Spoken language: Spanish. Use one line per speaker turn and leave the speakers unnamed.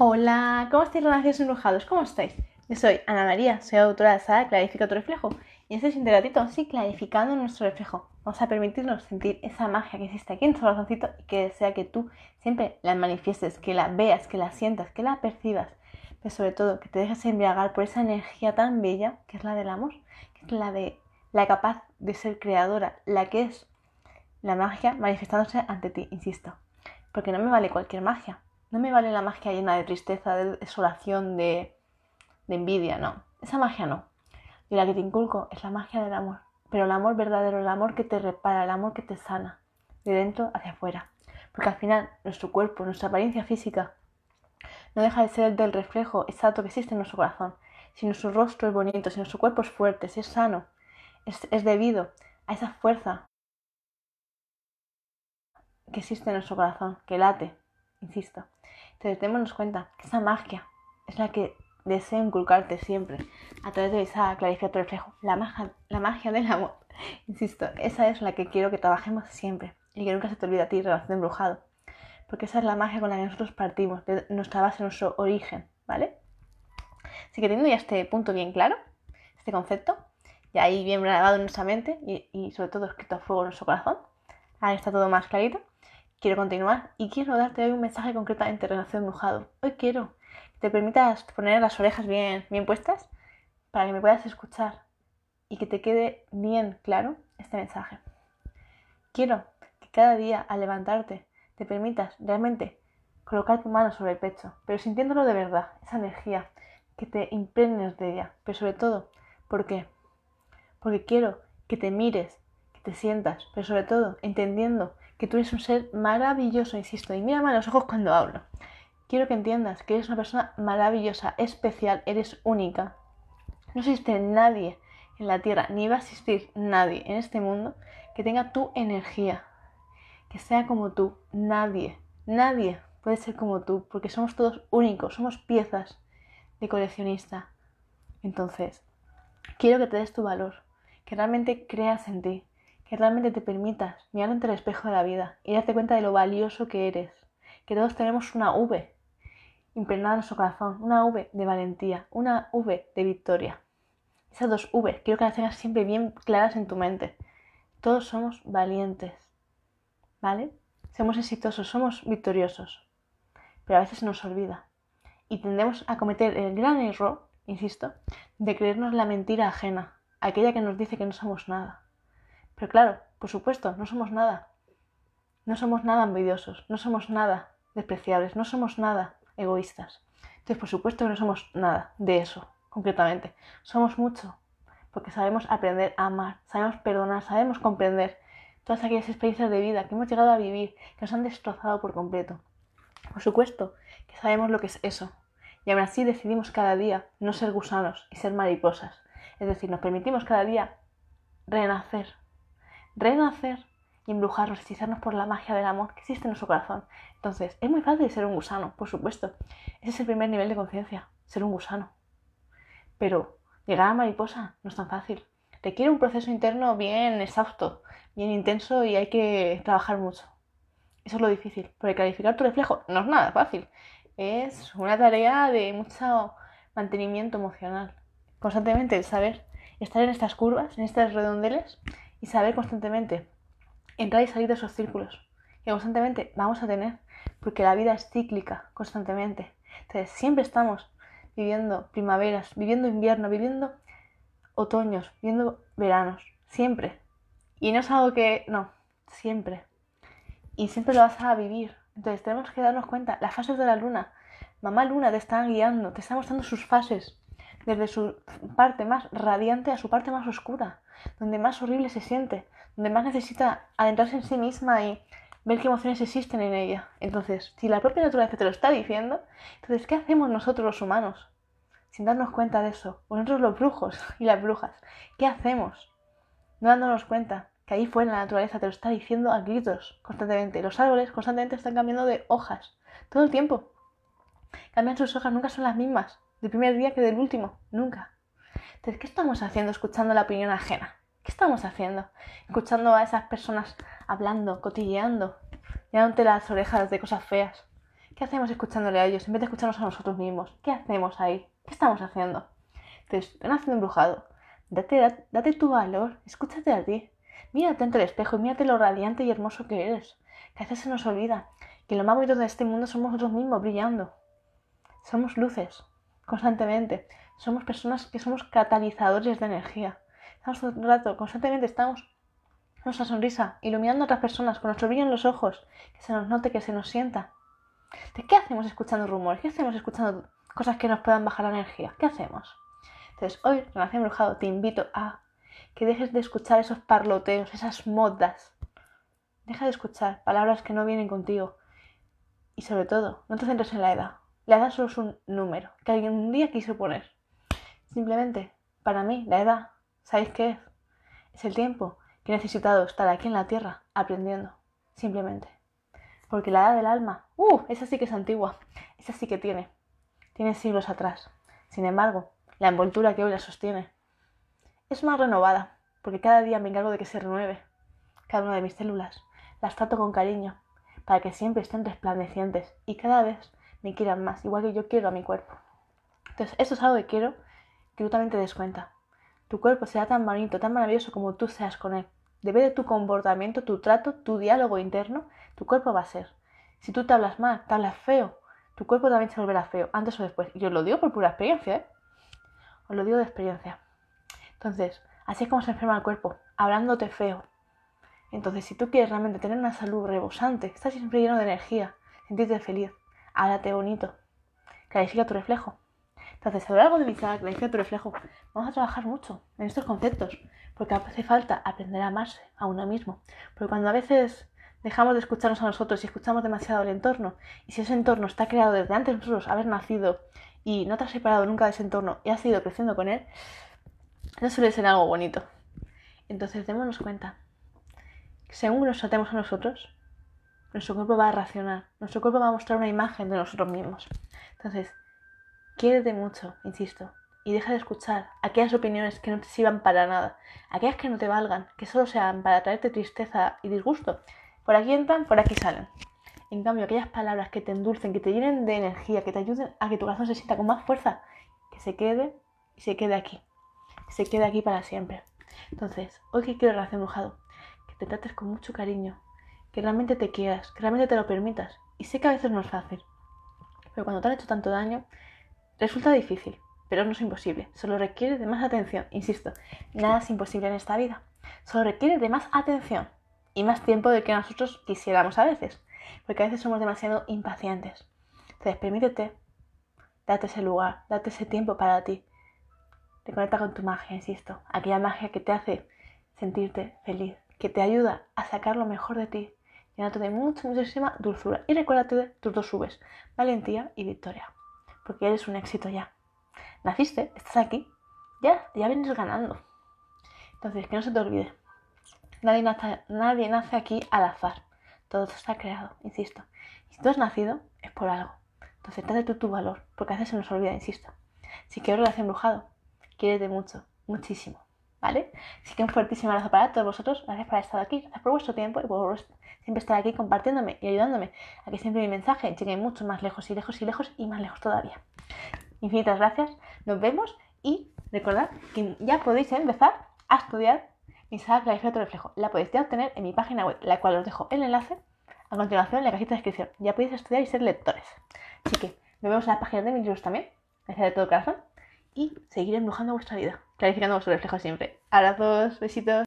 Hola, ¿cómo estáis renacidos embrujados? ¿Cómo estáis? Yo soy Ana María, soy autora de Sara Clarifica tu reflejo y este ratito sí clarificando nuestro reflejo. Vamos a permitirnos sentir esa magia que existe aquí en tu corazoncito y que desea que tú siempre la manifiestes, que la veas, que la sientas, que la percibas, pero sobre todo que te dejes embriagar por esa energía tan bella que es la del amor, que es la de la capaz de ser creadora, la que es la magia manifestándose ante ti, insisto. Porque no me vale cualquier magia, no me vale la magia llena de tristeza, de desolación, de, envidia, no. Esa magia no. Y la que te inculco es la magia del amor. Pero el amor verdadero, el amor que te repara, el amor que te sana, de dentro hacia afuera. Porque al final nuestro cuerpo, nuestra apariencia física, no deja de ser el del reflejo exacto que existe en nuestro corazón. Si nuestro rostro es bonito, si nuestro cuerpo es fuerte, si es sano, es, es debido a esa fuerza que existe en nuestro corazón, que late, insisto. Entonces, démonos cuenta que esa magia es la que deseo inculcarte siempre a través de esa clarificar tu reflejo, la magia, la magia del amor. Insisto, esa es la que quiero que trabajemos siempre y que nunca se te olvide a ti, relación embrujado. Porque esa es la magia con la que nosotros partimos, de nuestra base, nuestro origen, ¿vale? Así que teniendo ya este punto bien claro, este concepto, ya ahí bien grabado en nuestra mente y, y sobre todo escrito a fuego en nuestro corazón, ahí está todo más clarito quiero continuar y quiero darte hoy un mensaje concretamente relación mojado. Hoy quiero que te permitas poner las orejas bien, bien puestas para que me puedas escuchar y que te quede bien claro este mensaje. Quiero que cada día al levantarte te permitas realmente colocar tu mano sobre el pecho, pero sintiéndolo de verdad, esa energía, que te impregnes de ella, pero sobre todo, ¿por qué? Porque quiero que te mires, que te sientas, pero sobre todo entendiendo que tú eres un ser maravilloso, insisto, y mírame a los ojos cuando hablo. Quiero que entiendas que eres una persona maravillosa, especial, eres única. No existe nadie en la Tierra, ni va a existir nadie en este mundo que tenga tu energía, que sea como tú. Nadie, nadie puede ser como tú, porque somos todos únicos, somos piezas de coleccionista. Entonces, quiero que te des tu valor, que realmente creas en ti, que realmente te permitas mirar ante el espejo de la vida y darte cuenta de lo valioso que eres, que todos tenemos una V impregnada en nuestro corazón, una V de valentía, una V de victoria. Esas dos V quiero que las tengas siempre bien claras en tu mente. Todos somos valientes, ¿vale? Somos exitosos, somos victoriosos, pero a veces se nos olvida y tendemos a cometer el gran error, insisto, de creernos la mentira ajena, aquella que nos dice que no somos nada. Pero claro, por supuesto, no somos nada. No somos nada envidiosos, no somos nada despreciables, no somos nada egoístas. Entonces, por supuesto que no somos nada de eso, concretamente. Somos mucho, porque sabemos aprender a amar, sabemos perdonar, sabemos comprender todas aquellas experiencias de vida que hemos llegado a vivir, que nos han destrozado por completo. Por supuesto que sabemos lo que es eso. Y aún así decidimos cada día no ser gusanos y ser mariposas. Es decir, nos permitimos cada día renacer, renacer y embrujarnos, hechizarnos por la magia del amor que existe en nuestro corazón. Entonces, es muy fácil ser un gusano, por supuesto. Ese es el primer nivel de conciencia, ser un gusano. Pero llegar a mariposa no es tan fácil. Requiere un proceso interno bien exhausto, bien intenso y hay que trabajar mucho. Eso es lo difícil, porque clarificar tu reflejo no es nada fácil. Es una tarea de mucho mantenimiento emocional. Constantemente saber estar en estas curvas, en estas redondeles y saber constantemente entrar y salir de esos círculos que constantemente vamos a tener, porque la vida es cíclica constantemente. Entonces, siempre estamos viviendo primaveras, viviendo invierno, viviendo otoños, viviendo veranos, siempre. Y no es algo que, no, siempre. Y siempre lo vas a vivir. Entonces, tenemos que darnos cuenta, las fases de la luna, mamá luna te está guiando, te está mostrando sus fases, desde su parte más radiante a su parte más oscura donde más horrible se siente, donde más necesita adentrarse en sí misma y ver qué emociones existen en ella. Entonces, si la propia naturaleza te lo está diciendo, entonces, ¿qué hacemos nosotros los humanos? Sin darnos cuenta de eso, nosotros los brujos y las brujas, ¿qué hacemos? No dándonos cuenta que ahí fuera la naturaleza te lo está diciendo a gritos constantemente. Los árboles constantemente están cambiando de hojas, todo el tiempo. Cambian sus hojas, nunca son las mismas, del primer día que del último, nunca. Entonces, ¿qué estamos haciendo escuchando la opinión ajena? ¿Qué estamos haciendo? Escuchando a esas personas hablando, cotilleando, llenándote las orejas de cosas feas. ¿Qué hacemos escuchándole a ellos en vez de escucharnos a nosotros mismos? ¿Qué hacemos ahí? ¿Qué estamos haciendo? Entonces, están haciendo embrujado. Date, date tu valor, escúchate a ti. Mírate ante el espejo y mírate lo radiante y hermoso que eres. Que a veces se nos olvida que lo más bonito de este mundo somos nosotros mismos brillando. Somos luces, constantemente. Somos personas que somos catalizadores de energía. Estamos todo el rato, constantemente estamos nuestra sonrisa, iluminando a otras personas con nuestro brillo en los ojos, que se nos note, que se nos sienta. ¿De qué hacemos escuchando rumores? ¿Qué hacemos escuchando cosas que nos puedan bajar la energía? ¿Qué hacemos? Entonces, hoy, Relación Brujado, te invito a que dejes de escuchar esos parloteos, esas modas. Deja de escuchar palabras que no vienen contigo. Y sobre todo, no te centres en la edad. La edad solo es un número que alguien un día quiso poner. Simplemente, para mí, la edad, ¿sabéis qué es? Es el tiempo que he necesitado estar aquí en la Tierra aprendiendo. Simplemente. Porque la edad del alma, ¡uh! Esa sí que es antigua. Esa sí que tiene. Tiene siglos atrás. Sin embargo, la envoltura que hoy la sostiene es más renovada, porque cada día me encargo de que se renueve cada una de mis células. Las trato con cariño, para que siempre estén resplandecientes y cada vez me quieran más, igual que yo quiero a mi cuerpo. Entonces, eso es algo que quiero que tú también te des cuenta. Tu cuerpo será tan bonito, tan maravilloso como tú seas con él. Debe de tu comportamiento, tu trato, tu diálogo interno, tu cuerpo va a ser. Si tú te hablas mal, te hablas feo, tu cuerpo también se volverá feo, antes o después. Y os lo digo por pura experiencia, ¿eh? Os lo digo de experiencia. Entonces, así es como se enferma el cuerpo, hablándote feo. Entonces, si tú quieres realmente tener una salud rebosante, estás siempre lleno de energía, sentirte feliz, háblate bonito, clarifica tu reflejo. Entonces, a lo largo de mi canal, clarifica tu reflejo, vamos a trabajar mucho en estos conceptos, porque hace falta aprender a amarse a uno mismo. Porque cuando a veces dejamos de escucharnos a nosotros y escuchamos demasiado el entorno, y si ese entorno está creado desde antes de nosotros haber nacido y no te has separado nunca de ese entorno y has ido creciendo con él, no suele ser algo bonito. Entonces démonos cuenta. Según nos tratemos a nosotros, nuestro cuerpo va a reaccionar, nuestro cuerpo va a mostrar una imagen de nosotros mismos. Entonces, quiérete mucho, insisto, y deja de escuchar aquellas opiniones que no te sirvan para nada, aquellas que no te valgan, que solo sean para traerte tristeza y disgusto. Por aquí entran, por aquí salen. En cambio, aquellas palabras que te endulcen, que te llenen de energía, que te ayuden a que tu corazón se sienta con más fuerza, que se quede y se quede aquí se quede aquí para siempre. Entonces, hoy que quiero relación mojado, que te trates con mucho cariño, que realmente te quieras, que realmente te lo permitas. Y sé que a veces no es fácil, pero cuando te han hecho tanto daño, resulta difícil, pero no es imposible. Solo requiere de más atención, insisto, nada es imposible en esta vida. Solo requiere de más atención y más tiempo de que nosotros quisiéramos a veces, porque a veces somos demasiado impacientes. Entonces, permítete, date ese lugar, date ese tiempo para ti, te conecta con tu magia, insisto. Aquella magia que te hace sentirte feliz, que te ayuda a sacar lo mejor de ti, llenándote de mucha, muchísima dulzura. Y recuérdate de tus dos subes, valentía y victoria. Porque eres un éxito ya. Naciste, estás aquí, ya, ya vienes ganando. Entonces, que no se te olvide. Nadie nace, nadie nace aquí al azar. Todo está creado, insisto. Y si tú has nacido, es por algo. Entonces, date tú tu valor, porque a veces se nos olvida, insisto. Si quiero relación embrujado, de mucho, muchísimo, ¿vale? Así que un fuertísimo abrazo para todos vosotros, gracias por estar aquí, gracias por vuestro tiempo y por siempre estar aquí compartiéndome y ayudándome a que siempre mi mensaje llegue mucho más lejos y lejos y lejos y más lejos todavía. Infinitas gracias, nos vemos y recordad que ya podéis empezar a estudiar mi saga Clarifica reflejo. La podéis ya obtener en mi página web, la cual os dejo el enlace a continuación en la cajita de descripción. Ya podéis estudiar y ser lectores. Así que nos vemos en la página de mis libros también. Gracias de todo corazón y seguir embrujando vuestra vida, clarificando vuestro reflejo siempre. Abrazos, besitos.